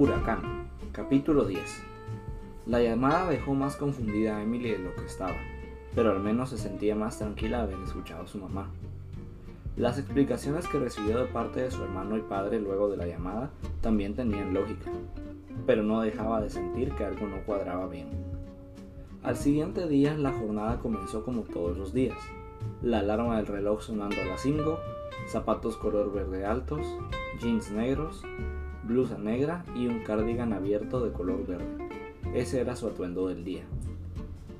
Huracán, capítulo 10. La llamada dejó más confundida a Emily de lo que estaba, pero al menos se sentía más tranquila de haber escuchado a su mamá. Las explicaciones que recibió de parte de su hermano y padre luego de la llamada también tenían lógica, pero no dejaba de sentir que algo no cuadraba bien. Al siguiente día la jornada comenzó como todos los días. La alarma del reloj sonando a las 5, zapatos color verde altos, jeans negros, blusa negra y un cardigan abierto de color verde. Ese era su atuendo del día.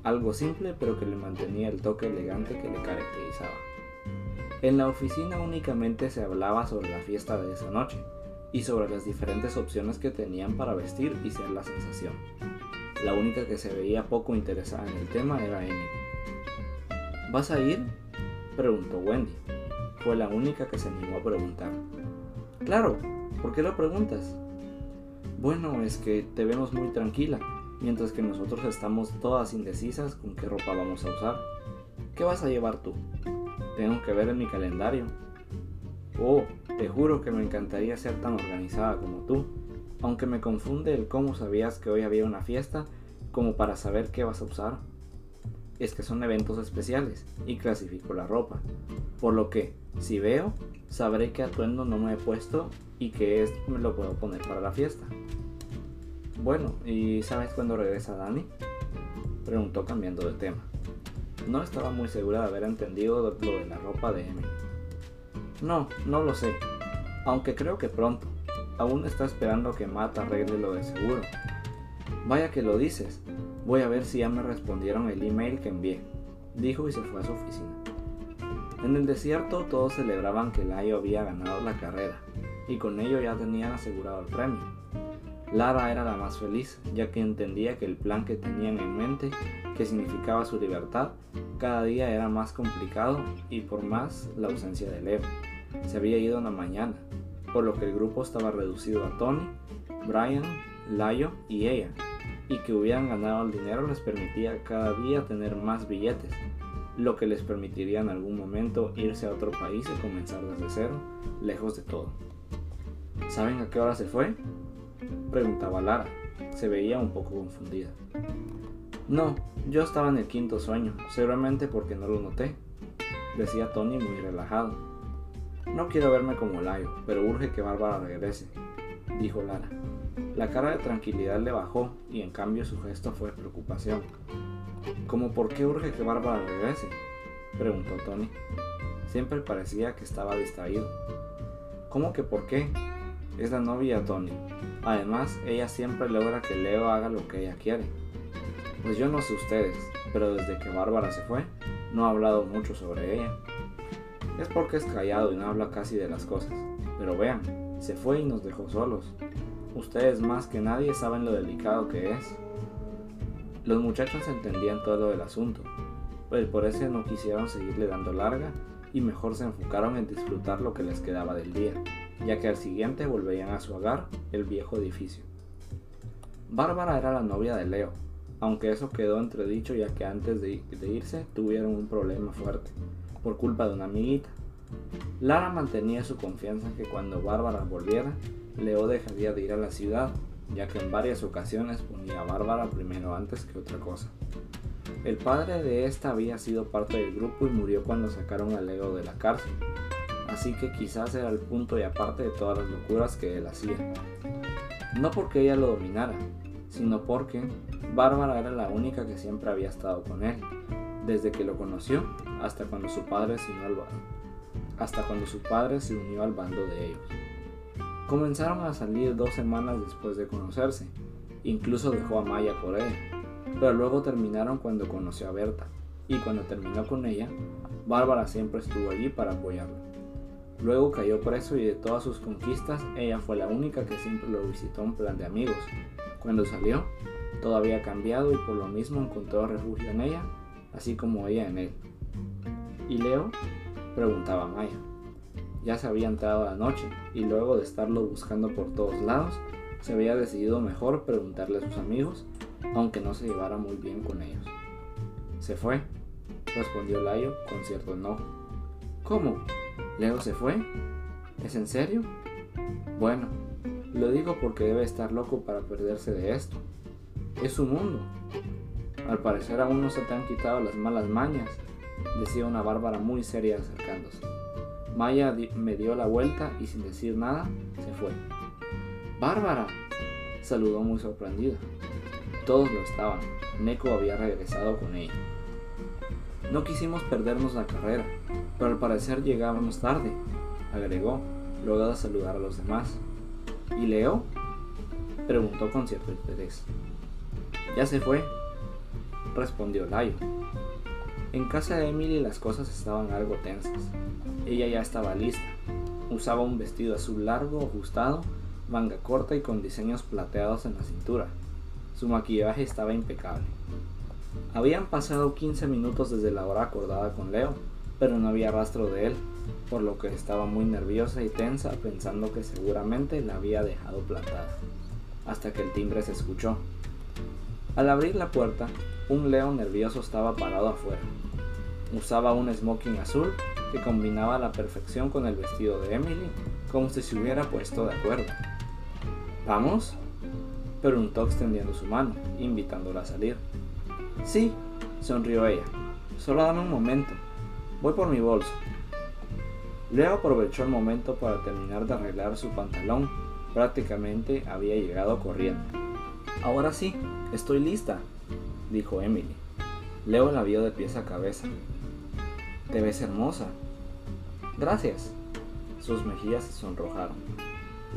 Algo simple pero que le mantenía el toque elegante que le caracterizaba. En la oficina únicamente se hablaba sobre la fiesta de esa noche y sobre las diferentes opciones que tenían para vestir y ser la sensación. La única que se veía poco interesada en el tema era Emily. ¿Vas a ir? preguntó Wendy. Fue la única que se animó a preguntar. Claro, ¿Por qué lo preguntas? Bueno, es que te vemos muy tranquila, mientras que nosotros estamos todas indecisas con qué ropa vamos a usar. ¿Qué vas a llevar tú? Tengo que ver en mi calendario. Oh, te juro que me encantaría ser tan organizada como tú, aunque me confunde el cómo sabías que hoy había una fiesta como para saber qué vas a usar. Es que son eventos especiales y clasifico la ropa, por lo que, si veo, sabré qué atuendo no me he puesto y que esto me lo puedo poner para la fiesta. Bueno, ¿y sabes cuándo regresa Dani? Preguntó cambiando de tema. No estaba muy segura de haber entendido lo de la ropa de Emily. No, no lo sé, aunque creo que pronto. Aún está esperando que Matt arregle lo de seguro. Vaya que lo dices. Voy a ver si ya me respondieron el email que envié, dijo y se fue a su oficina. En el desierto todos celebraban que Layo había ganado la carrera, y con ello ya tenían asegurado el premio. Lara era la más feliz, ya que entendía que el plan que tenían en mente, que significaba su libertad, cada día era más complicado y por más la ausencia de Leo. Se había ido una mañana, por lo que el grupo estaba reducido a Tony, Brian, Layo y ella, y que hubieran ganado el dinero les permitía cada día tener más billetes, lo que les permitiría en algún momento irse a otro país y comenzar desde cero, lejos de todo. ¿Saben a qué hora se fue? Preguntaba Lara. Se veía un poco confundida. No, yo estaba en el quinto sueño, seguramente porque no lo noté, decía Tony muy relajado. No quiero verme como Layo, pero urge que Bárbara regrese, dijo Lara. La cara de tranquilidad le bajó y en cambio su gesto fue preocupación. ¿Cómo por qué urge que Bárbara regrese? preguntó Tony. Siempre parecía que estaba distraído. ¿Cómo que por qué? es la novia Tony. Además, ella siempre logra que Leo haga lo que ella quiere. Pues yo no sé ustedes, pero desde que Bárbara se fue, no ha hablado mucho sobre ella. Es porque es callado y no habla casi de las cosas. Pero vean, se fue y nos dejó solos. Ustedes más que nadie saben lo delicado que es. Los muchachos entendían todo lo del asunto, pues por eso no quisieron seguirle dando larga y mejor se enfocaron en disfrutar lo que les quedaba del día ya que al siguiente volverían a su hogar, el viejo edificio. Bárbara era la novia de Leo, aunque eso quedó entredicho ya que antes de, irse tuvieron un problema fuerte, por culpa de una amiguita. Lara mantenía su confianza que cuando Bárbara volviera, Leo dejaría de ir a la ciudad, ya que en varias ocasiones ponía a Bárbara primero antes que otra cosa. El padre de esta había sido parte del grupo y murió cuando sacaron a Leo de la cárcel, así que quizás era el punto y aparte de todas las locuras que él hacía. No porque ella lo dominara, sino porque Bárbara era la única que siempre había estado con él, desde que lo conoció hasta cuando su padre se unió al, hasta cuando su padre se unió al bando de ellos. Comenzaron a salir dos semanas después de conocerse, incluso dejó a Maya por ella, pero luego terminaron cuando conoció a Berta, y cuando terminó con ella, Bárbara siempre estuvo allí para apoyarlo. Luego cayó preso y de todas sus conquistas, ella fue la única que siempre lo visitó en plan de amigos. Cuando salió, todo había cambiado y por lo mismo encontró refugio en ella, así como ella en él. ¿Y Leo? preguntaba Maya. Ya se había entrado la noche y luego de estarlo buscando por todos lados, se había decidido mejor preguntarle a sus amigos, aunque no se llevara muy bien con ellos. Se fue, respondió Layo con cierto enojo. ¿Cómo? ¿Leo se fue? ¿Es en serio? Bueno, Lo digo porque debe estar loco para perderse de esto. Es su mundo. Al parecer aún no se te han quitado las malas mañas, decía una bárbara muy seria acercándose. Maya me dio la vuelta y sin decir nada se fue. ¡Bárbara! saludó muy sorprendida. Todos lo estaban. Neko había regresado con ella. No quisimos perdernos la carrera, pero al parecer llegábamos tarde, agregó, luego de saludar a los demás. ¿Y Leo? preguntó con cierto interés. Ya se fue, respondió Layo. En casa de Emily las cosas estaban algo tensas. Ella ya estaba lista. Usaba un vestido azul largo, ajustado, manga corta y con diseños plateados en la cintura. Su maquillaje estaba impecable. Habían pasado 15 minutos desde la hora acordada con Leo, pero no había rastro de él, por lo que estaba muy nerviosa y tensa pensando que seguramente la había dejado plantada, hasta que el timbre se escuchó. Al abrir la puerta, un Leo nervioso estaba parado afuera. Usaba un smoking azul que combinaba a la perfección con el vestido de Emily, como si se hubiera puesto de acuerdo. ¿Vamos? preguntó extendiendo su mano, invitándola a salir. Sí, sonrió ella. Solo dame un momento. Voy por mi bolso. Leo aprovechó el momento para terminar de arreglar su pantalón. Prácticamente había llegado corriendo. Ahora sí, estoy lista, dijo Emily. Leo la vio de pies a cabeza. Te ves hermosa. Gracias. Sus mejillas se sonrojaron.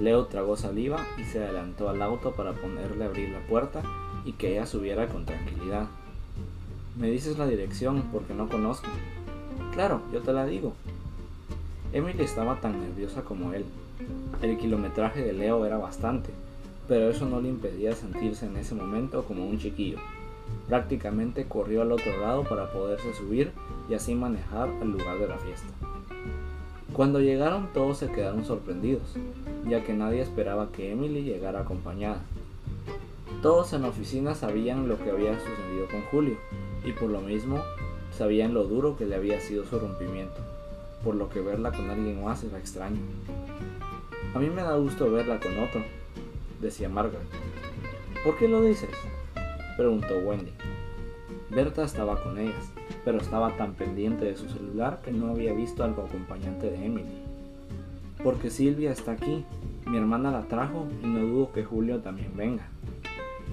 Leo tragó saliva y se adelantó al auto para ponerle a abrir la puerta y que ella subiera con tranquilidad. Me dices la dirección porque no conozco. Claro, yo te la digo. Emily estaba tan nerviosa como él. El kilometraje de Leo era bastante, pero eso no le impedía sentirse en ese momento como un chiquillo. Prácticamente corrió al otro lado para poderse subir y así manejar al lugar de la fiesta. Cuando llegaron todos se quedaron sorprendidos, ya que nadie esperaba que Emily llegara acompañada. Todos en la oficina sabían lo que había sucedido con Julio, y por lo mismo sabían lo duro que le había sido su rompimiento, por lo que verla con alguien más era extraño. A mí me da gusto verla con otro, decía Margaret. ¿Por qué lo dices? preguntó Wendy. Berta estaba con ellas, pero estaba tan pendiente de su celular que no había visto al acompañante de Emily. Porque Silvia está aquí, mi hermana la trajo y no dudo que Julio también venga.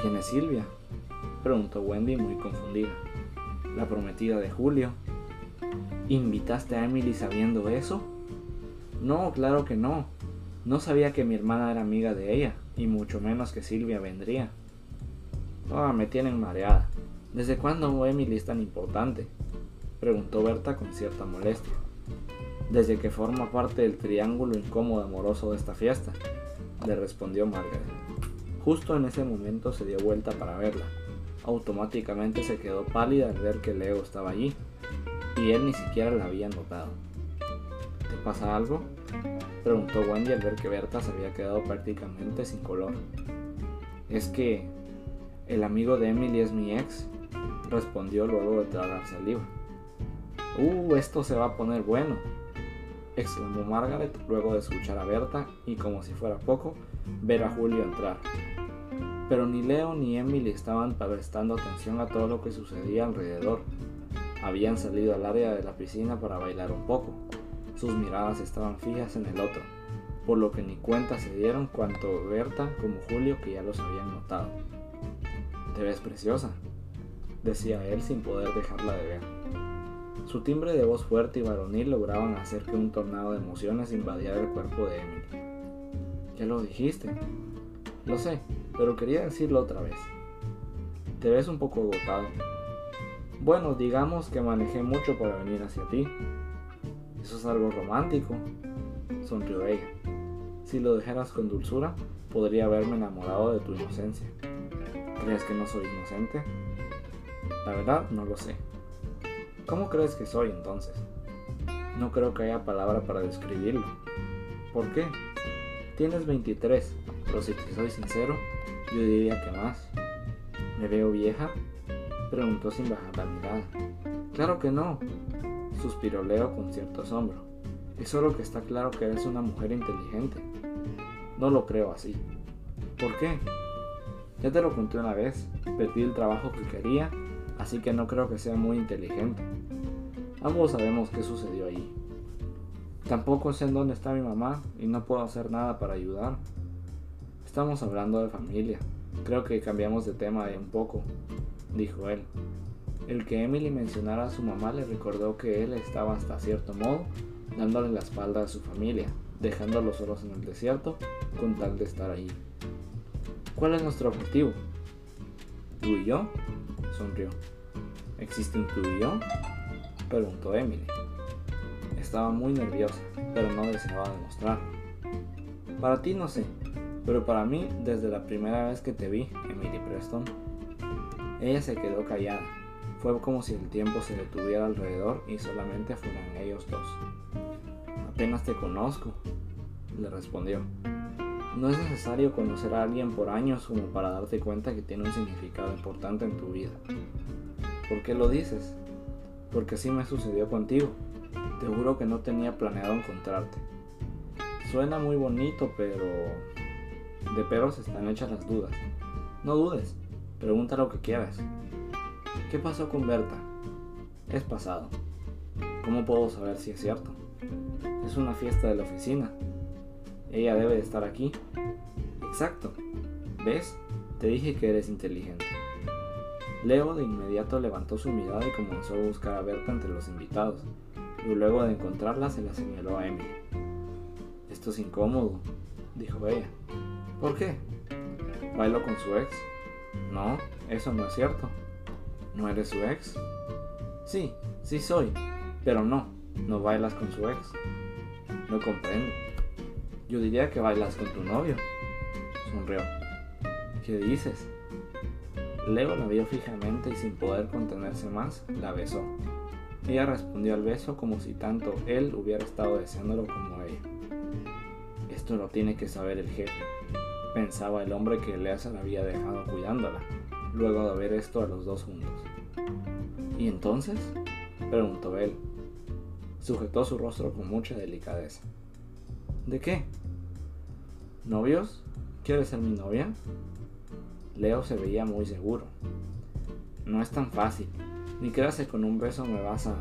¿Quién es Silvia? preguntó Wendy muy confundida. La prometida de Julio. ¿Invitaste a Emily sabiendo eso? No, claro que no. No sabía que mi hermana era amiga de ella, y mucho menos que Silvia vendría. Ah, me tienen mareada. ¿Desde cuándo Emily es tan importante? Preguntó Berta con cierta molestia. Desde que forma parte del triángulo incómodo amoroso de esta fiesta, le respondió Margaret. Justo en ese momento se dio vuelta para verla. Automáticamente se quedó pálida al ver que Leo estaba allí, y él ni siquiera la había notado. ¿Te pasa algo? Preguntó Wendy al ver que Berta se había quedado prácticamente sin color. Es que el amigo de Emily es mi ex, respondió luego de tragar saliva. Uh, esto se va a poner bueno, exclamó Margaret luego de escuchar a Berta y como si fuera poco, ver a Julio entrar. Pero ni Leo ni Emily estaban prestando atención a todo lo que sucedía alrededor. Habían salido al área de la piscina para bailar un poco. Sus miradas estaban fijas en el otro, por lo que ni cuenta se dieron cuanto Berta como Julio que ya los habían notado. Te ves preciosa, decía él sin poder dejarla de ver. Su timbre de voz fuerte y varonil lograban hacer que un tornado de emociones invadiera el cuerpo de Emily. Ya lo dijiste. Lo sé, pero quería decirlo otra vez. Te ves un poco agotado. Bueno, digamos que manejé mucho para venir hacia ti. Eso es algo romántico, sonrió ella. Si lo dejaras con dulzura, podría haberme enamorado de tu inocencia. ¿Crees que no soy inocente? La verdad, no lo sé. ¿Cómo crees que soy entonces? No creo que haya palabra para describirlo. ¿Por qué? Tienes 23, pero si te soy sincero, yo diría que más. ¿Me veo vieja? Preguntó sin bajar la mirada. Claro que no, suspiró Leo con cierto asombro. Es solo que está claro que eres una mujer inteligente. No lo creo así. ¿Por qué? Ya te lo conté una vez, perdí el trabajo que quería, así que no creo que sea muy inteligente. Ambos sabemos qué sucedió allí. Tampoco sé en dónde está mi mamá y no puedo hacer nada para ayudar. Estamos hablando de familia. Creo que cambiamos de tema un poco, dijo él. El que Emily mencionara a su mamá le recordó que él estaba hasta cierto modo dándole la espalda a su familia, dejándolos solos en el desierto con tal de estar allí. ¿Cuál es nuestro objetivo? ¿Tú y yo? Sonrió. ¿Existe un tú y yo? preguntó Emily. Estaba muy nerviosa, pero no deseaba demostrar. Para ti no sé, pero para mí desde la primera vez que te vi, Emily Preston. Ella se quedó callada. Fue como si el tiempo se detuviera alrededor y solamente fueran ellos dos. Apenas te conozco, le respondió. No es necesario conocer a alguien por años como para darte cuenta que tiene un significado importante en tu vida. ¿Por qué lo dices? Porque así me sucedió contigo. Te juro que no tenía planeado encontrarte. Suena muy bonito, pero... De peros están hechas las dudas. No dudes, pregunta lo que quieras. ¿Qué pasó con Berta? Es pasado. ¿Cómo puedo saber si es cierto? Es una fiesta de la oficina. Ella debe de estar aquí. Exacto. ¿Ves? Te dije que eres inteligente. Leo de inmediato levantó su mirada y comenzó a buscar a Berta entre los invitados y luego de encontrarla se la señaló a Emily. Esto es incómodo, dijo ella. ¿Por qué? ¿Bailo con su ex? No, eso no es cierto. ¿No eres su ex? Sí, sí soy, pero no, no bailas con su ex. No comprendo. Yo diría que bailas con tu novio. Sonrió. ¿Qué dices? Leo la vio fijamente y sin poder contenerse más, la besó. Ella respondió al beso como si tanto él hubiera estado deseándolo como ella. Esto lo tiene que saber el jefe, pensaba el hombre que Lea se la había dejado cuidándola, luego de ver esto a los dos juntos. ¿Y entonces? preguntó él. Sujetó su rostro con mucha delicadeza. ¿De qué? ¿Novios? ¿Quieres ser mi novia? Leo se veía muy seguro. No es tan fácil, ni creas que con un beso me vas a...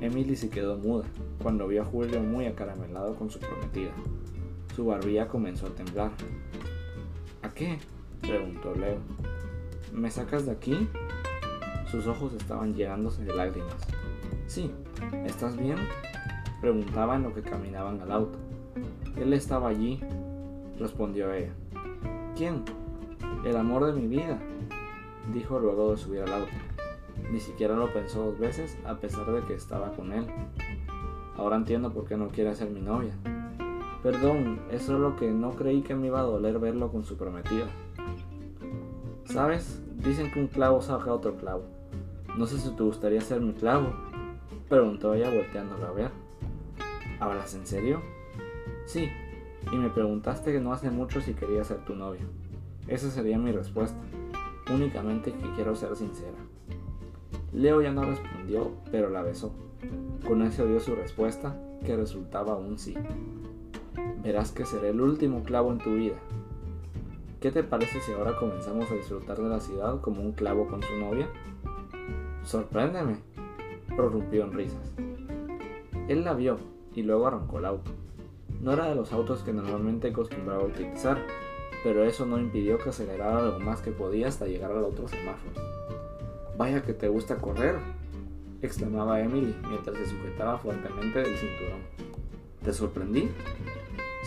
Emily se quedó muda cuando vio a Julio muy acaramelado con su prometida. Su barbilla comenzó a temblar. ¿A qué? preguntó Leo. ¿Me sacas de aquí? Sus ojos estaban llenándose de lágrimas. Sí, ¿estás bien? Preguntaba en lo que caminaban al auto. Él estaba allí, respondió ella. ¿Quién? El amor de mi vida, dijo luego de subir al auto. Ni siquiera lo pensó dos veces a pesar de que estaba con él. Ahora entiendo por qué no quiere ser mi novia. Perdón, es solo que no creí que me iba a doler verlo con su prometida. ¿Sabes? Dicen que un clavo saca otro clavo. No sé si te gustaría ser mi clavo, preguntó ella volteándola a ver. ¿Hablas en serio? Sí, y me preguntaste que no hace mucho si quería ser tu novia. Esa sería mi respuesta. Únicamente que quiero ser sincera. Leo ya no respondió, pero la besó. Con eso dio su respuesta, que resultaba un sí. Verás que seré el último clavo en tu vida. ¿Qué te parece si ahora comenzamos a disfrutar de la ciudad como un clavo con su novia? Sorpréndeme, prorrumpió en risas. Él la vio y luego arrancó el auto. No era de los autos que normalmente acostumbraba utilizar, pero eso no impidió que acelerara lo más que podía hasta llegar al otro semáforo. Vaya que te gusta correr, exclamaba Emily mientras se sujetaba fuertemente del cinturón. ¿Te sorprendí?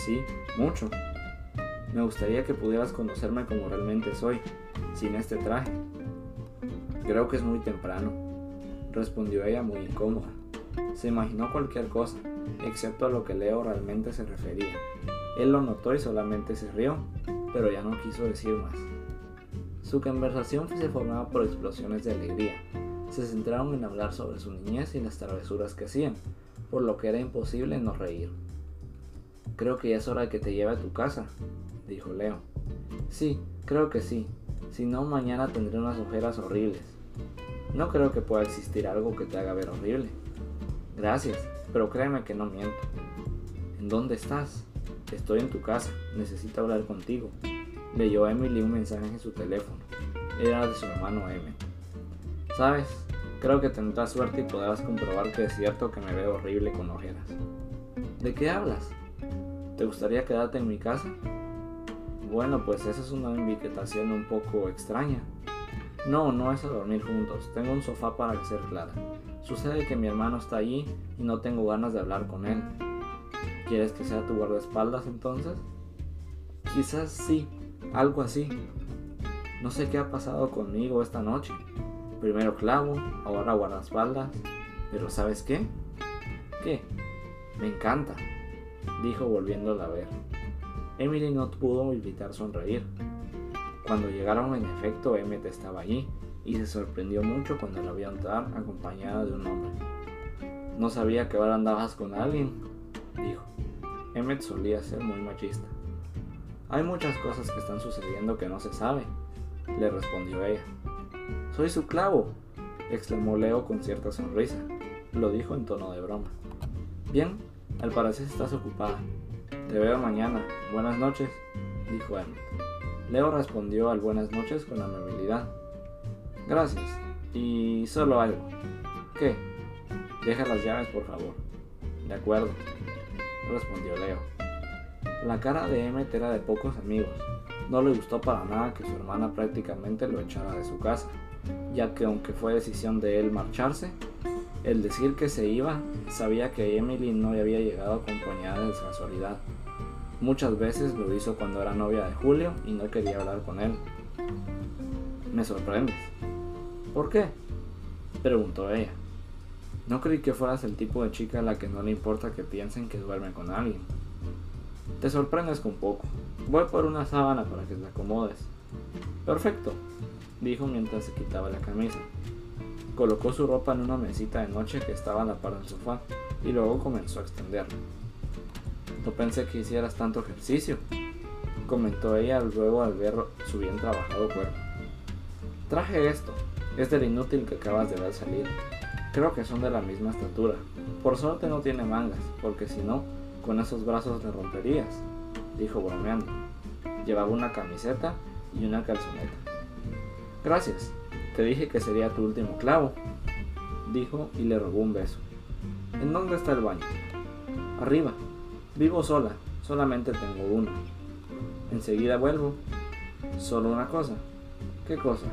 Sí, mucho. Me gustaría que pudieras conocerme como realmente soy, sin este traje. Creo que es muy temprano, respondió ella muy incómoda. Se imaginó cualquier cosa, excepto a lo que Leo realmente se refería. Él lo notó y solamente se rió, pero ya no quiso decir más. Su conversación se formaba por explosiones de alegría. Se centraron en hablar sobre su niñez y las travesuras que hacían, por lo que era imposible no reír. Creo que ya es hora de que te lleve a tu casa, dijo Leo. Sí, creo que sí. Si no, mañana tendré unas ojeras horribles. No creo que pueda existir algo que te haga ver horrible. Gracias, pero créeme que no miento. ¿En dónde estás? Estoy en tu casa. Necesito hablar contigo. Leyó Emily un mensaje en su teléfono. Era de su hermano M. Sabes, creo que tendrás suerte y podrás comprobar que es cierto que me veo horrible con ojeras. ¿De qué hablas? ¿Te gustaría quedarte en mi casa? Bueno, pues esa es una invitación un poco extraña. No, no es a dormir juntos. Tengo un sofá para ser clara. Sucede que mi hermano está allí y no tengo ganas de hablar con él. ¿Quieres que sea tu guardaespaldas entonces? Quizás sí, algo así. No sé qué ha pasado conmigo esta noche. Primero clavo, ahora guardaespaldas. Pero ¿sabes qué? ¿Qué? Me encanta, dijo volviéndola a ver. Emily no pudo evitar sonreír. Cuando llegaron, en efecto, Emmet estaba allí y se sorprendió mucho cuando la vio entrar acompañada de un hombre. No sabía que ahora andabas con alguien, dijo. Emmet solía ser muy machista. Hay muchas cosas que están sucediendo que no se sabe, le respondió ella. Soy su clavo, exclamó Leo con cierta sonrisa. Lo dijo en tono de broma. Bien, al parecer estás ocupada. Te veo mañana. Buenas noches, dijo Emmet. Leo respondió al buenas noches con amabilidad. Gracias. Y solo algo. ¿Qué? Deja las llaves, por favor. De acuerdo, respondió Leo. La cara de Emmet era de pocos amigos. No le gustó para nada que su hermana prácticamente lo echara de su casa, ya que aunque fue decisión de él marcharse, el decir que se iba sabía que Emily no había llegado acompañada de casualidad. Muchas veces lo hizo cuando era novia de Julio y no quería hablar con él. Me sorprendes. ¿Por qué? preguntó ella. No creí que fueras el tipo de chica a la que no le importa que piensen que duerme con alguien. Te sorprendes con poco. Voy por una sábana para que te acomodes. Perfecto, dijo mientras se quitaba la camisa. Colocó su ropa en una mesita de noche que estaba a la par del sofá y luego comenzó a extenderla. No pensé que hicieras tanto ejercicio, comentó ella luego al ver su bien trabajado cuerpo. Traje esto, es del inútil que acabas de ver salir. Creo que son de la misma estatura. Por suerte no tiene mangas, porque si no, con esos brazos le romperías, dijo bromeando. Llevaba una camiseta y una calzoneta. Gracias, te dije que sería tu último clavo, dijo y le robó un beso. ¿En dónde está el baño? Arriba. Vivo sola, solamente tengo uno. Enseguida vuelvo. Solo una cosa. ¿Qué cosa?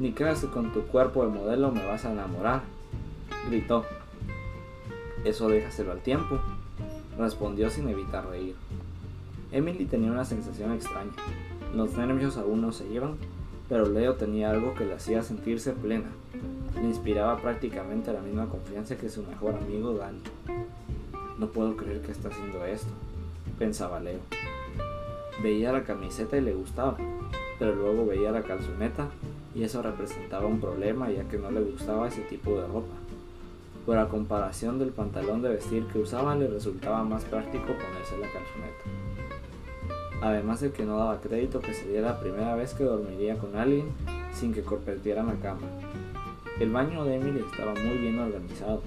Ni creas con tu cuerpo de modelo me vas a enamorar, gritó. Eso déjaselo al tiempo, respondió sin evitar reír. Emily tenía una sensación extraña. Los nervios aún no se iban, pero Leo tenía algo que le hacía sentirse plena. Le inspiraba prácticamente la misma confianza que su mejor amigo Danny. No puedo creer que está haciendo esto, pensaba Leo. Veía la camiseta y le gustaba, pero luego veía la calzoneta y eso representaba un problema ya que no le gustaba ese tipo de ropa. Por la comparación del pantalón de vestir que usaba le resultaba más práctico ponerse la calzoneta. Además de que no daba crédito que sería la primera vez que dormiría con alguien sin que compartieran la cama. El baño de Emily estaba muy bien organizado,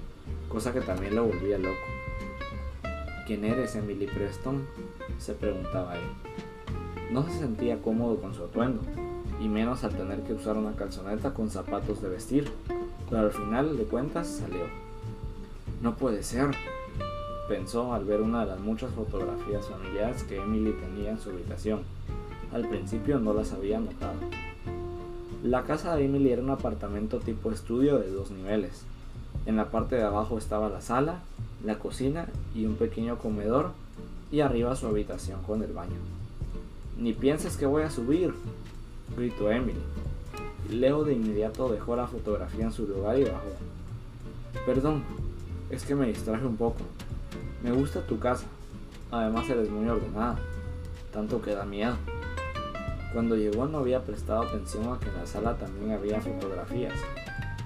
cosa que también lo volvía loco. ¿Quién eres, Emily Preston? se preguntaba él. No se sentía cómodo con su atuendo, y menos al tener que usar una calzoneta con zapatos de vestir, pero al final de cuentas salió. No puede ser, pensó al ver una de las muchas fotografías familiares que Emily tenía en su habitación. Al principio no las había notado. La casa de Emily era un apartamento tipo estudio de dos niveles. En la parte de abajo estaba la sala, la cocina y un pequeño comedor y arriba su habitación con el baño. Ni pienses que voy a subir, gritó Emily. Leo de inmediato dejó la fotografía en su lugar y bajó. Perdón, es que me distraje un poco. Me gusta tu casa. Además eres muy ordenada. Tanto que da miedo. Cuando llegó no había prestado atención a que en la sala también había fotografías,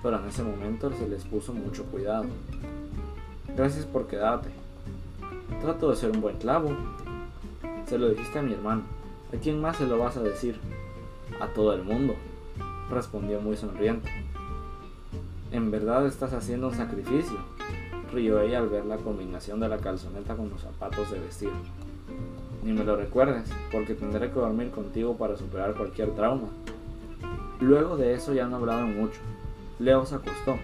pero en ese momento se les puso mucho cuidado. Gracias por quedarte. Trato de ser un buen clavo. Se lo dijiste a mi hermano. ¿A quién más se lo vas a decir? A todo el mundo, respondió muy sonriente. En verdad estás haciendo un sacrificio, rió ella al ver la combinación de la calzoneta con los zapatos de vestir. ni me lo recuerdes, porque tendré que dormir contigo para superar cualquier trauma. Luego de eso ya no hablaron mucho. Leo se acostó,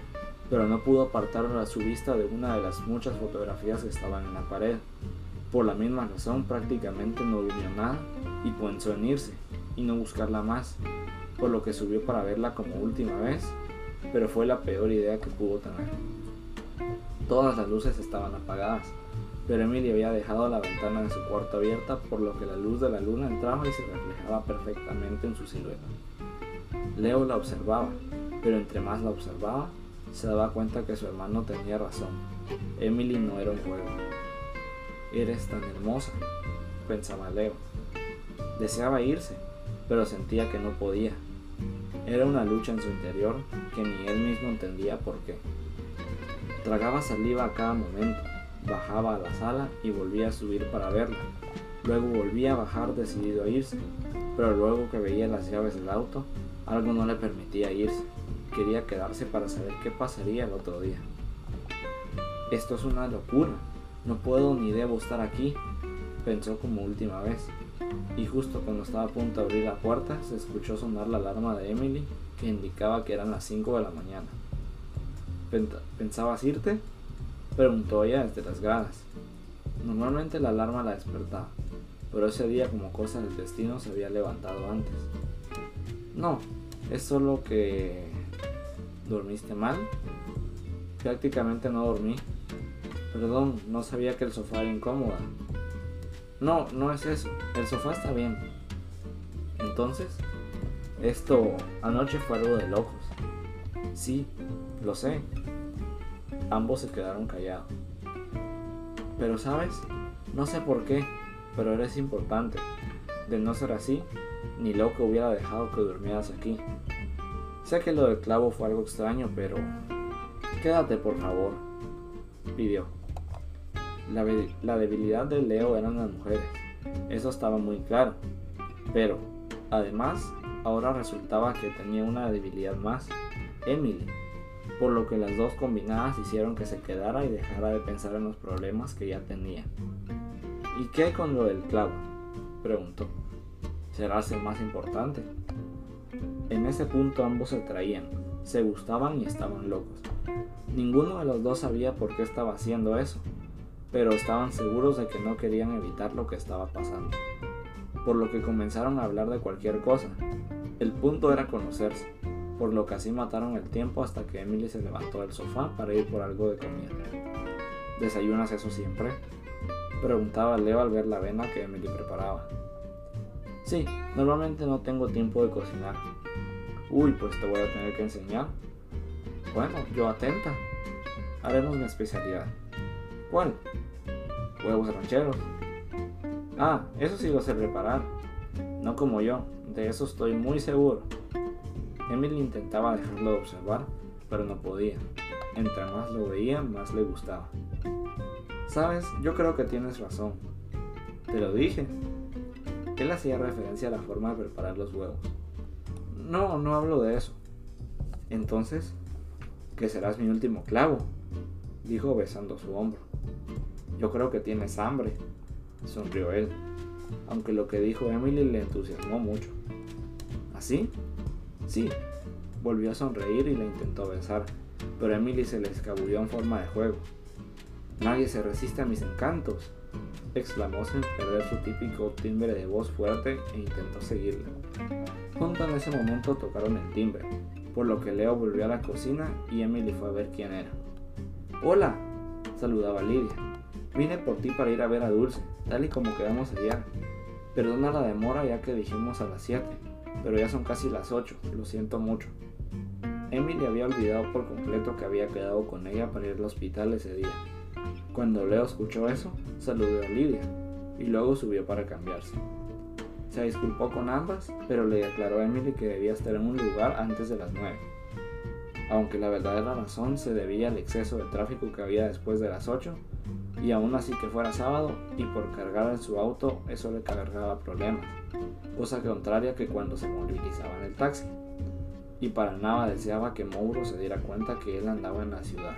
pero no pudo apartar su vista de una de las muchas fotografías que estaban en la pared. Por la misma razón prácticamente no durmió nada y pensó en irse y no buscarla más, por lo que subió para verla como última vez, pero fue la peor idea que pudo tener. Todas las luces estaban apagadas, pero Emily había dejado la ventana de su cuarto abierta por lo que la luz de la luna entraba y se reflejaba perfectamente en su silueta. Leo la observaba, pero entre más la observaba, se daba cuenta que su hermano tenía razón. Emily no era un juego. Eres tan hermosa, pensaba Leo. Deseaba irse, pero sentía que no podía. Era una lucha en su interior que ni él mismo entendía por qué. Tragaba saliva a cada momento, bajaba a la sala y volvía a subir para verla. Luego volvía a bajar decidido a irse, pero luego que veía las llaves del auto, algo no le permitía irse. Quería quedarse para saber qué pasaría el otro día. Esto es una locura. No puedo ni debo estar aquí, pensó como última vez. Y justo cuando estaba a punto de abrir la puerta, se escuchó sonar la alarma de Emily que indicaba que eran las 5 de la mañana. ¿Pensabas irte? Preguntó ella desde las gradas. Normalmente la alarma la despertaba, pero ese día como cosa del destino se había levantado antes. No, es solo que... ¿Dormiste mal? Prácticamente no dormí. Perdón, no sabía que el sofá era incómoda. No, no es eso. El sofá está bien. Entonces, esto anoche fue algo de locos. Sí, lo sé. Ambos se quedaron callados. Pero sabes, no sé por qué, pero eres importante. De no ser así, ni loco hubiera dejado que durmieras aquí. Sé que lo del clavo fue algo extraño, pero... Quédate, por favor, pidió. La, debilidad de Leo eran las mujeres, eso estaba muy claro. Pero, además, ahora resultaba que tenía una debilidad más, Emily por lo que las dos combinadas hicieron que se quedara y dejara de pensar en los problemas que ya tenía. ¿Y qué con lo del clavo? preguntó. ¿Será el más importante? En ese punto ambos se traían, se gustaban y estaban locos. Ninguno de los dos sabía por qué estaba haciendo eso, pero estaban seguros de que no querían evitar lo que estaba pasando. Por lo que comenzaron a hablar de cualquier cosa. El punto era conocerse, por lo que así mataron el tiempo hasta que Emily se levantó del sofá para ir por algo de comida. ¿Desayunas eso siempre? Preguntaba Leo al ver la avena que Emily preparaba. Sí, normalmente no tengo tiempo de cocinar. Uy, pues te voy a tener que enseñar. Bueno, yo atenta. Haremos mi especialidad. ¿Cuál? Huevos rancheros. Ah, eso sí lo sé preparar. No como yo, de eso estoy muy seguro. Emily intentaba dejarlo de observar, pero no podía. Entre más lo veía, más le gustaba. Sabes, yo creo que tienes razón. Te lo dije. Él hacía referencia a la forma de preparar los huevos. No, no hablo de eso. Entonces, que serás mi último clavo, dijo besando su hombro. Yo creo que tienes hambre, sonrió él, aunque lo que dijo Emily le entusiasmó mucho. ¿Así? Sí, volvió a sonreír y la intentó besar, pero Emily se le escabulló en forma de juego. Nadie se resiste a mis encantos, exclamó sin perder su típico timbre de voz fuerte e intentó seguirla. Junto en ese momento tocaron el timbre, por lo que Leo volvió a la cocina y Emily fue a ver quién era. Hola, saludaba Lidia. Vine por ti para ir a ver a Dulce, tal y como quedamos ayer. Perdona la demora ya que dijimos a las 7 pero ya son casi las 8, lo siento mucho. Emily había olvidado por completo que había quedado con ella para ir al hospital ese día. Cuando Leo escuchó eso, saludó a Lidia y luego subió para cambiarse. Se disculpó con ambas, pero le declaró a Emily que debía estar en un lugar antes de las 9. Aunque la verdadera razón se debía al exceso de tráfico que había después de las 8, y aún así que fuera sábado y por cargar en su auto eso le cargaba problemas, cosa contraria que cuando se movilizaba en el taxi. Y para nada deseaba que Mauro se diera cuenta que él andaba en la ciudad.